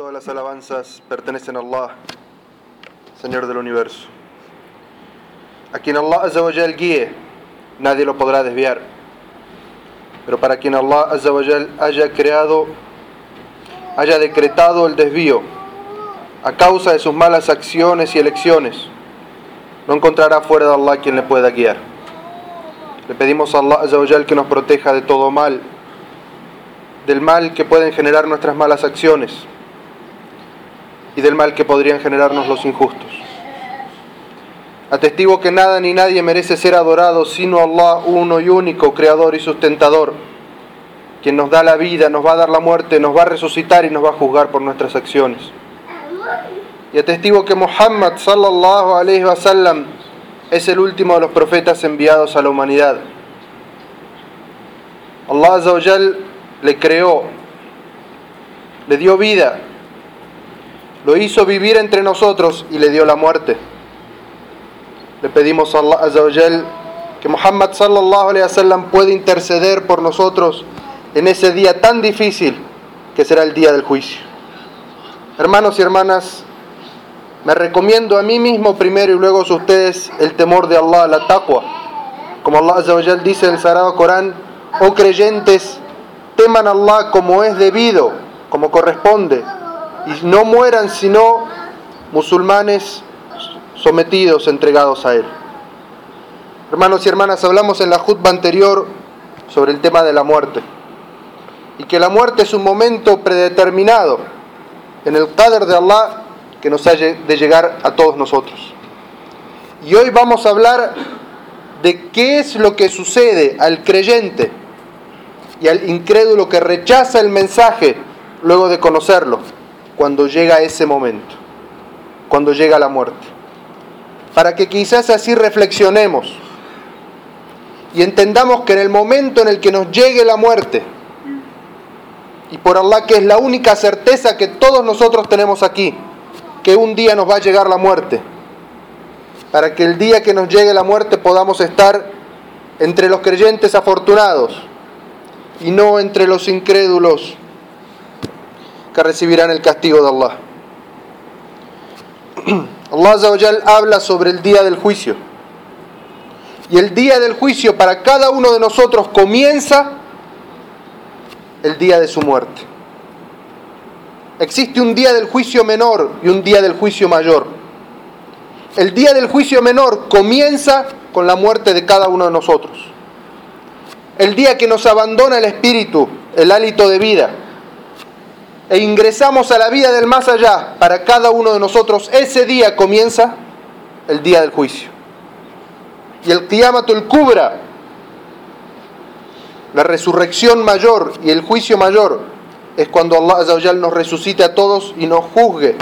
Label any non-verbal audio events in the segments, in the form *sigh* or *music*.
Todas las alabanzas pertenecen a Allah, Señor del universo. A quien Allah Azza wa Jal guíe, nadie lo podrá desviar. Pero para quien Allah Azza wa Jal haya creado, haya decretado el desvío a causa de sus malas acciones y elecciones, no encontrará fuera de Allah quien le pueda guiar. Le pedimos a Allah Azza wa Jal que nos proteja de todo mal, del mal que pueden generar nuestras malas acciones del mal que podrían generarnos los injustos. Atestigo que nada ni nadie merece ser adorado sino Allah uno y único, creador y sustentador, quien nos da la vida, nos va a dar la muerte, nos va a resucitar y nos va a juzgar por nuestras acciones. Y atestigo que Muhammad sallallahu alaihi wasallam es el último de los profetas enviados a la humanidad. Allah wa le creó, le dio vida, lo hizo vivir entre nosotros y le dio la muerte. Le pedimos a Allah que Muhammad sallallahu alaihi wasallam pueda interceder por nosotros en ese día tan difícil que será el día del juicio. Hermanos y hermanas, me recomiendo a mí mismo primero y luego a ustedes el temor de Allah, la taqwa. Como Allah Azza wa Jal dice en el Sagrado Corán, oh creyentes, teman a Allah como es debido, como corresponde, y no mueran sino musulmanes sometidos, entregados a Él. Hermanos y hermanas, hablamos en la jutba anterior sobre el tema de la muerte y que la muerte es un momento predeterminado en el qadr de Allah que nos ha de llegar a todos nosotros. Y hoy vamos a hablar de qué es lo que sucede al creyente y al incrédulo que rechaza el mensaje luego de conocerlo, cuando llega ese momento, cuando llega la muerte. Para que quizás así reflexionemos y entendamos que en el momento en el que nos llegue la muerte, y por Allah que es la única certeza que todos nosotros tenemos aquí, que un día nos va a llegar la muerte, para que el día que nos llegue la muerte podamos estar entre los creyentes afortunados y no entre los incrédulos que recibirán el castigo de Allah. *clears throat* Allah habla sobre el día del juicio. Y el día del juicio para cada uno de nosotros comienza el día de su muerte. Existe un día del juicio menor y un día del juicio mayor. El día del juicio menor comienza con la muerte de cada uno de nosotros. El día que nos abandona el espíritu, el hálito de vida, e ingresamos a la vida del más allá, para cada uno de nosotros, ese día comienza el día del juicio. Y el Qiyamatul Kubra, la resurrección mayor y el juicio mayor, es cuando Allah nos resucite a todos y nos juzgue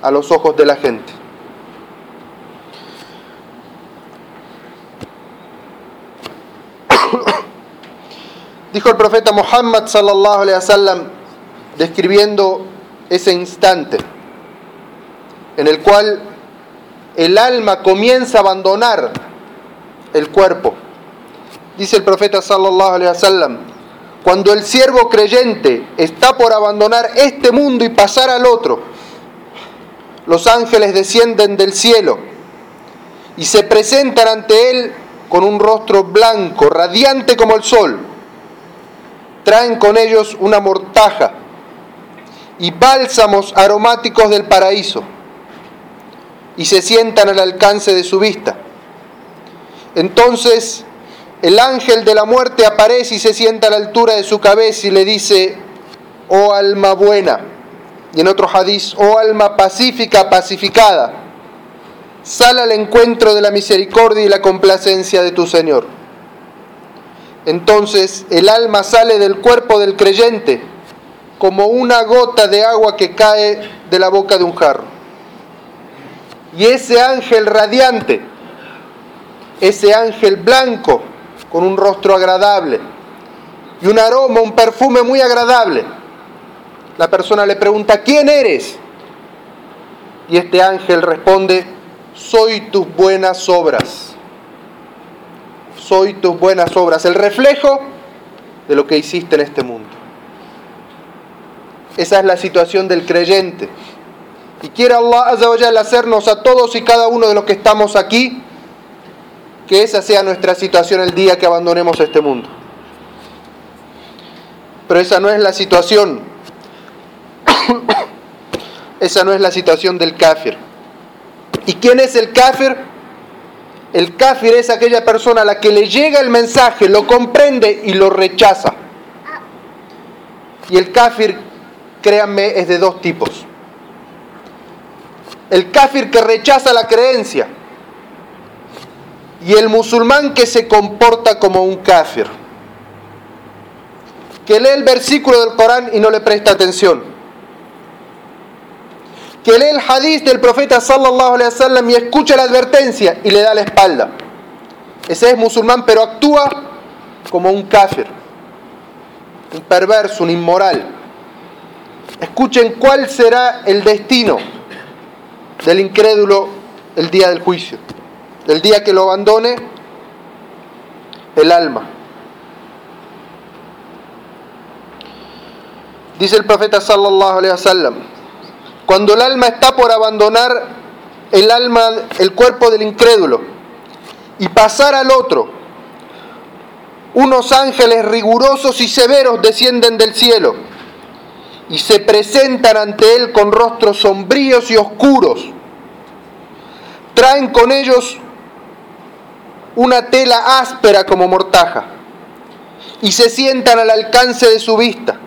a los ojos de la gente. *coughs* Dijo el profeta Muhammad sallallahu alaihi wasallam describiendo ese instante en el cual el alma comienza a abandonar el cuerpo. Dice el profeta sallallahu cuando el siervo creyente está por abandonar este mundo y pasar al otro, los ángeles descienden del cielo y se presentan ante él con un rostro blanco, radiante como el sol. Traen con ellos una mortaja y bálsamos aromáticos del paraíso y se sientan al alcance de su vista. Entonces el ángel de la muerte aparece y se sienta a la altura de su cabeza y le dice, oh alma buena, y en otro hadiz, oh alma pacífica, pacificada, sal al encuentro de la misericordia y la complacencia de tu Señor. Entonces el alma sale del cuerpo del creyente como una gota de agua que cae de la boca de un jarro. Y ese ángel radiante, ese ángel blanco, con un rostro agradable y un aroma, un perfume muy agradable, la persona le pregunta, ¿quién eres? Y este ángel responde, soy tus buenas obras. Soy tus buenas obras, el reflejo de lo que hiciste en este mundo. Esa es la situación del creyente. Y quiere Allah hacernos a todos y cada uno de los que estamos aquí que esa sea nuestra situación el día que abandonemos este mundo. Pero esa no es la situación. *coughs* esa no es la situación del kafir. ¿Y quién es el kafir? El kafir es aquella persona a la que le llega el mensaje, lo comprende y lo rechaza. Y el kafir, créanme, es de dos tipos. El kafir que rechaza la creencia y el musulmán que se comporta como un kafir, que lee el versículo del Corán y no le presta atención, que lee el hadith del profeta sallallahu alaihi wasallam y escucha la advertencia y le da la espalda. Ese es musulmán, pero actúa como un kafir, un perverso, un inmoral. Escuchen cuál será el destino del incrédulo el día del juicio el día que lo abandone el alma. Dice el profeta sallallahu alaihi wasallam, cuando el alma está por abandonar el alma, el cuerpo del incrédulo y pasar al otro, unos ángeles rigurosos y severos descienden del cielo y se presentan ante él con rostros sombríos y oscuros. Traen con ellos una tela áspera como mortaja y se sientan al alcance de su vista.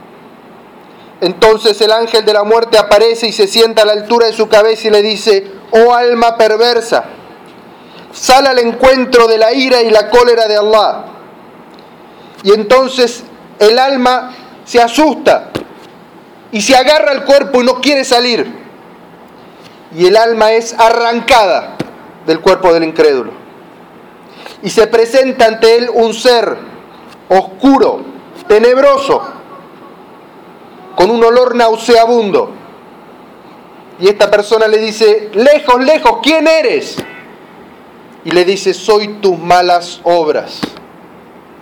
Entonces el ángel de la muerte aparece y se sienta a la altura de su cabeza y le dice, oh alma perversa, sal al encuentro de la ira y la cólera de Allah. Y entonces el alma se asusta y se agarra al cuerpo y no quiere salir. Y el alma es arrancada del cuerpo del incrédulo y se presenta ante él un ser oscuro, tenebroso, con un olor nauseabundo. Y esta persona le dice, lejos, lejos, ¿quién eres? Y le dice, soy tus malas obras.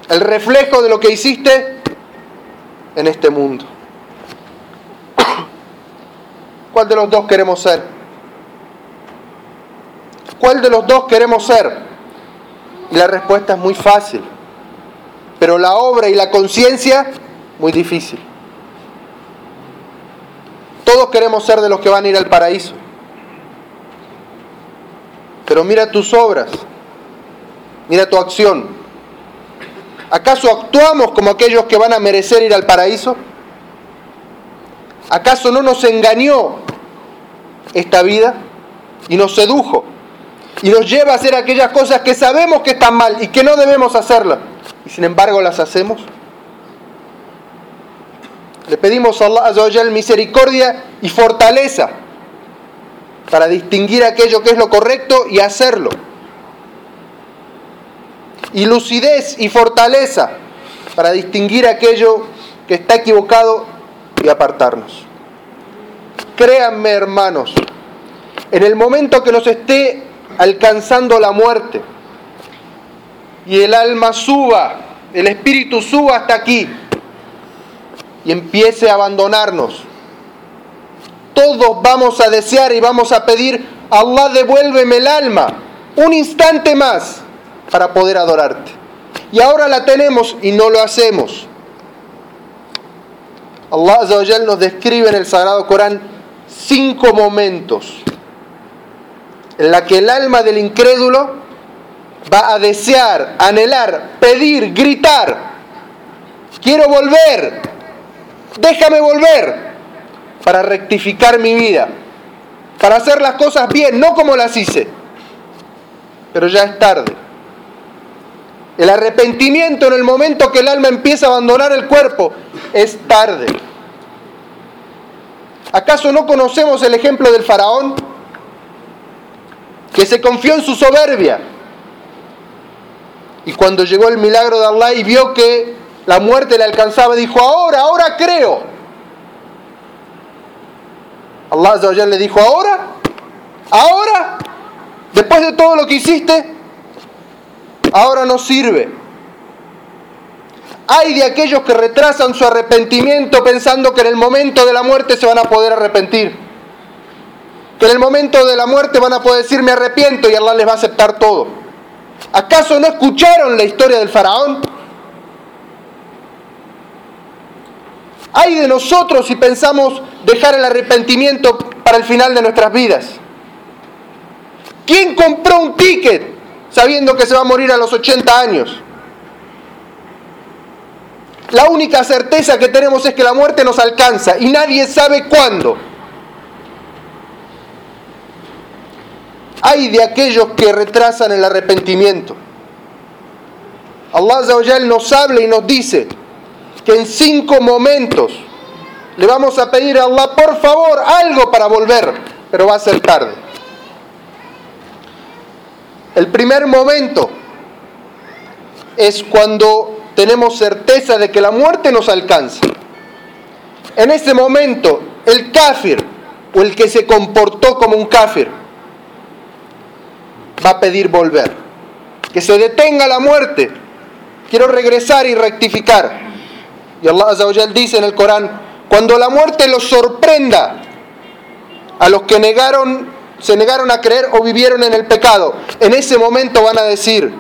El reflejo de lo que hiciste en este mundo. ¿Cuál de los dos queremos ser? ¿Cuál de los dos queremos ser? Y la respuesta es muy fácil. Pero la obra y la conciencia, muy difícil. Todos queremos ser de los que van a ir al paraíso. Pero mira tus obras, mira tu acción. ¿Acaso actuamos como aquellos que van a merecer ir al paraíso? ¿Acaso no nos engañó esta vida y nos sedujo? y nos lleva a hacer aquellas cosas que sabemos que están mal y que no debemos hacerlas, y sin embargo las hacemos. Le pedimos a Allah misericordia y fortaleza para distinguir aquello que es lo correcto y hacerlo. Y lucidez y fortaleza para distinguir aquello que está equivocado y apartarnos. Créanme hermanos, en el momento que nos esté alcanzando la muerte. Y el alma suba, el espíritu suba hasta aquí y empiece a abandonarnos. Todos vamos a desear y vamos a pedir, Allah devuélveme el alma un instante más para poder adorarte. Y ahora la tenemos y no lo hacemos. Allah nos describe en el Sagrado Corán cinco momentos en la que el alma del incrédulo va a desear, anhelar, pedir, gritar, quiero volver, déjame volver para rectificar mi vida, para hacer las cosas bien, no como las hice, pero ya es tarde. El arrepentimiento en el momento que el alma empieza a abandonar el cuerpo es tarde. ¿Acaso no conocemos el ejemplo del faraón? que se confió en su soberbia. Y cuando llegó el milagro de Allah y vio que la muerte le alcanzaba, dijo, ahora, ahora creo. Allah le dijo, ahora, ahora, después de todo lo que hiciste, ahora no sirve. Hay de aquellos que retrasan su arrepentimiento pensando que en el momento de la muerte se van a poder arrepentir. Que en el momento de la muerte van a poder decir me arrepiento y Allah les va a aceptar todo. ¿Acaso no escucharon la historia del faraón? Hay de nosotros si pensamos dejar el arrepentimiento para el final de nuestras vidas. ¿Quién compró un ticket sabiendo que se va a morir a los 80 años? La única certeza que tenemos es que la muerte nos alcanza y nadie sabe cuándo. Hay de aquellos que retrasan el arrepentimiento. Allah nos habla y nos dice que en cinco momentos le vamos a pedir a Allah, por favor, algo para volver, pero va a ser tarde. El primer momento es cuando tenemos certeza de que la muerte nos alcanza. En ese momento, el kafir o el que se comportó como un kafir va a pedir volver. Que se detenga la muerte. Quiero regresar y rectificar. Y Allah dice en el Corán, cuando la muerte los sorprenda a los que negaron, se negaron a creer o vivieron en el pecado, en ese momento van a decir,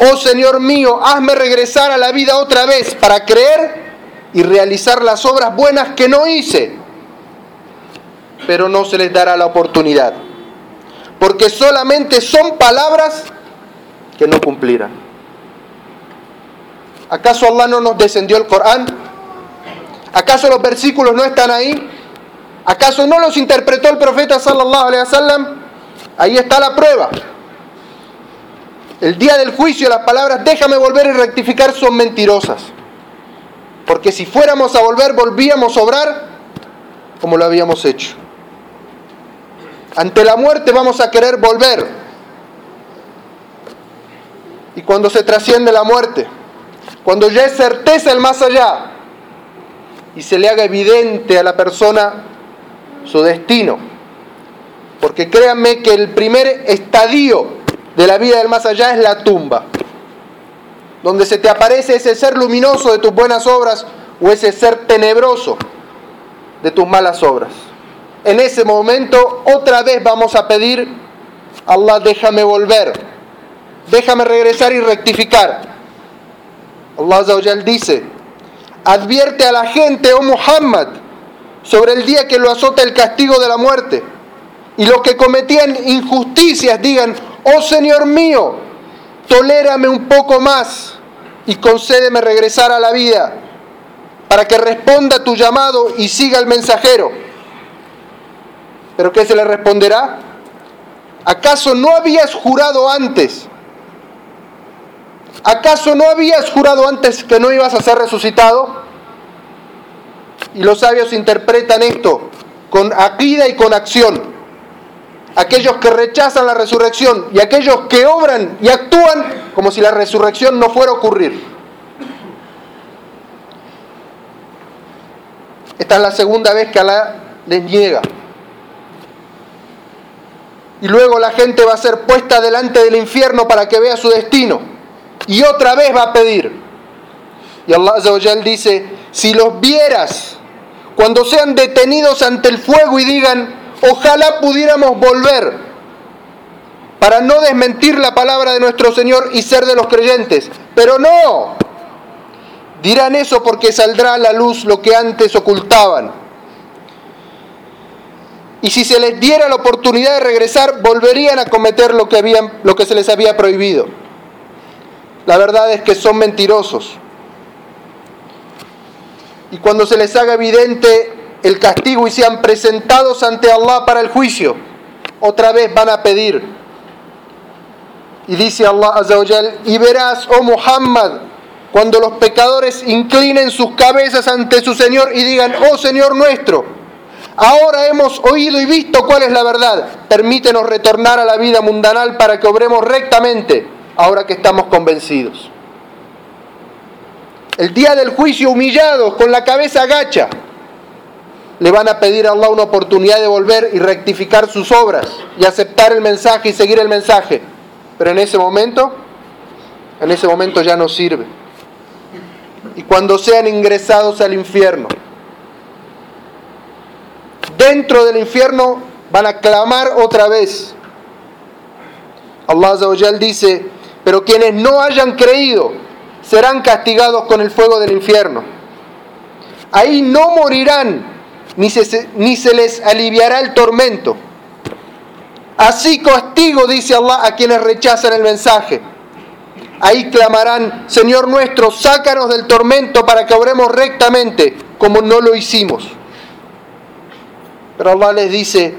oh Señor mío, hazme regresar a la vida otra vez para creer y realizar las obras buenas que no hice. Pero no se les dará la oportunidad, porque solamente son palabras que no cumplirán. ¿Acaso Allah no nos descendió el Corán? ¿Acaso los versículos no están ahí? ¿Acaso no los interpretó el profeta sallallahu alaihi wasallam? Ahí está la prueba. El día del juicio las palabras déjame volver y rectificar son mentirosas. Porque si fuéramos a volver, volvíamos a obrar como lo habíamos hecho. Ante la muerte vamos a querer volver. Y cuando se trasciende la muerte, cuando ya es certeza el más allá, y se le haga evidente a la persona su destino. Porque créanme que el primer estadio de la vida del más allá es la tumba, donde se te aparece ese ser luminoso de tus buenas obras o ese ser tenebroso de tus malas obras. En ese momento otra vez vamos a pedir, Allah déjame volver, déjame regresar y rectificar. Allah dice, advierte a la gente, oh Muhammad, sobre el día que lo azota el castigo de la muerte. Y los que cometían injusticias digan, oh Señor mío, tolérame un poco más y concédeme regresar a la vida para que responda tu llamado y siga el mensajero. ¿Pero qué se le responderá? ¿Acaso no habías jurado antes? ¿Acaso no habías jurado antes que no ibas a ser resucitado? Y los sabios interpretan esto con aquida y con acción aquellos que rechazan la resurrección y aquellos que obran y actúan como si la resurrección no fuera a ocurrir. Esta es la segunda vez que Alá les niega. Y luego la gente va a ser puesta delante del infierno para que vea su destino. Y otra vez va a pedir. Y Allah dice, si los vieras cuando sean detenidos ante el fuego y digan, Ojalá pudiéramos volver para no desmentir la palabra de nuestro Señor y ser de los creyentes. Pero no. Dirán eso porque saldrá a la luz lo que antes ocultaban. Y si se les diera la oportunidad de regresar, volverían a cometer lo que, habían, lo que se les había prohibido. La verdad es que son mentirosos. Y cuando se les haga evidente el castigo y sean presentados ante Allah para el juicio, otra vez van a pedir. Y dice Allah Azzawajal, y verás, oh Muhammad, cuando los pecadores inclinen sus cabezas ante su Señor y digan, oh Señor nuestro, ahora hemos oído y visto cuál es la verdad, permítenos retornar a la vida mundanal para que obremos rectamente, ahora que estamos convencidos. El día del juicio humillados, con la cabeza agacha, le van a pedir a Allah una oportunidad de volver y rectificar sus obras y aceptar el mensaje y seguir el mensaje. Pero en ese momento, en ese momento ya no sirve. y cuando sean ingresados al infierno. Dentro del infierno van a clamar otra vez. Allah Azawajal dice, pero quienes no hayan creído serán castigados con el fuego del infierno. Ahí no morirán, ni se, ni se les aliviará el tormento. Así castigo, dice Allah, a quienes rechazan el mensaje. Ahí clamarán, Señor nuestro, sácanos del tormento para que obremos rectamente, como no lo hicimos. Pero Allah les dice,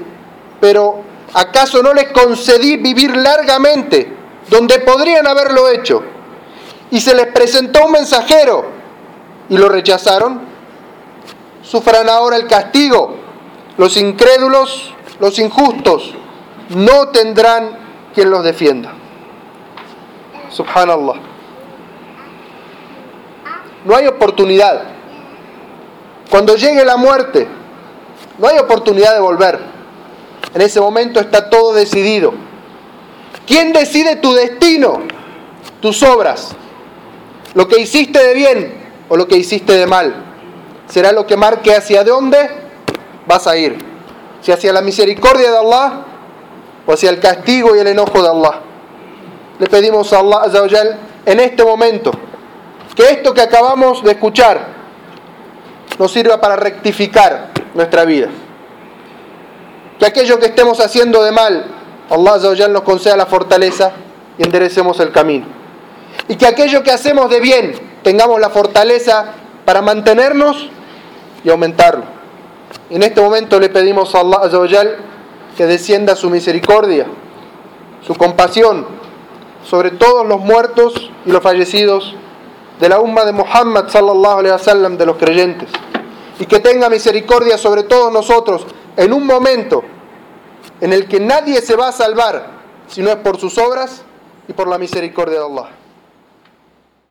pero ¿acaso no les concedí vivir largamente donde podrían haberlo hecho? Y se les presentó un mensajero y lo rechazaron. Sufran ahora el castigo. Los incrédulos, los injustos, no tendrán quien los defienda. Subhanallah. No hay oportunidad. Cuando llegue la muerte, no hay oportunidad de volver. En ese momento está todo decidido. ¿Quién decide tu destino? Tus obras. Lo que hiciste de bien o lo que hiciste de mal. Será lo que marque hacia dónde vas a ir. Si hacia la misericordia de Allah o hacia el castigo y el enojo de Allah le pedimos a Allah Azzawajal en este momento que esto que acabamos de escuchar nos sirva para rectificar nuestra vida. Que aquello que estemos haciendo de mal, Allah Azzawajal nos conceda la fortaleza y enderecemos el camino. Y que aquello que hacemos de bien tengamos la fortaleza para mantenernos y aumentarlo. En este momento le pedimos a Allah Azzawajal que descienda su misericordia, su compasión sobre todos los muertos y los fallecidos de la umma de Muhammad sallallahu alaihi wasallam de los creyentes y que tenga misericordia sobre todos nosotros en un momento en el que nadie se va a salvar si no es por sus obras y por la misericordia de Allah.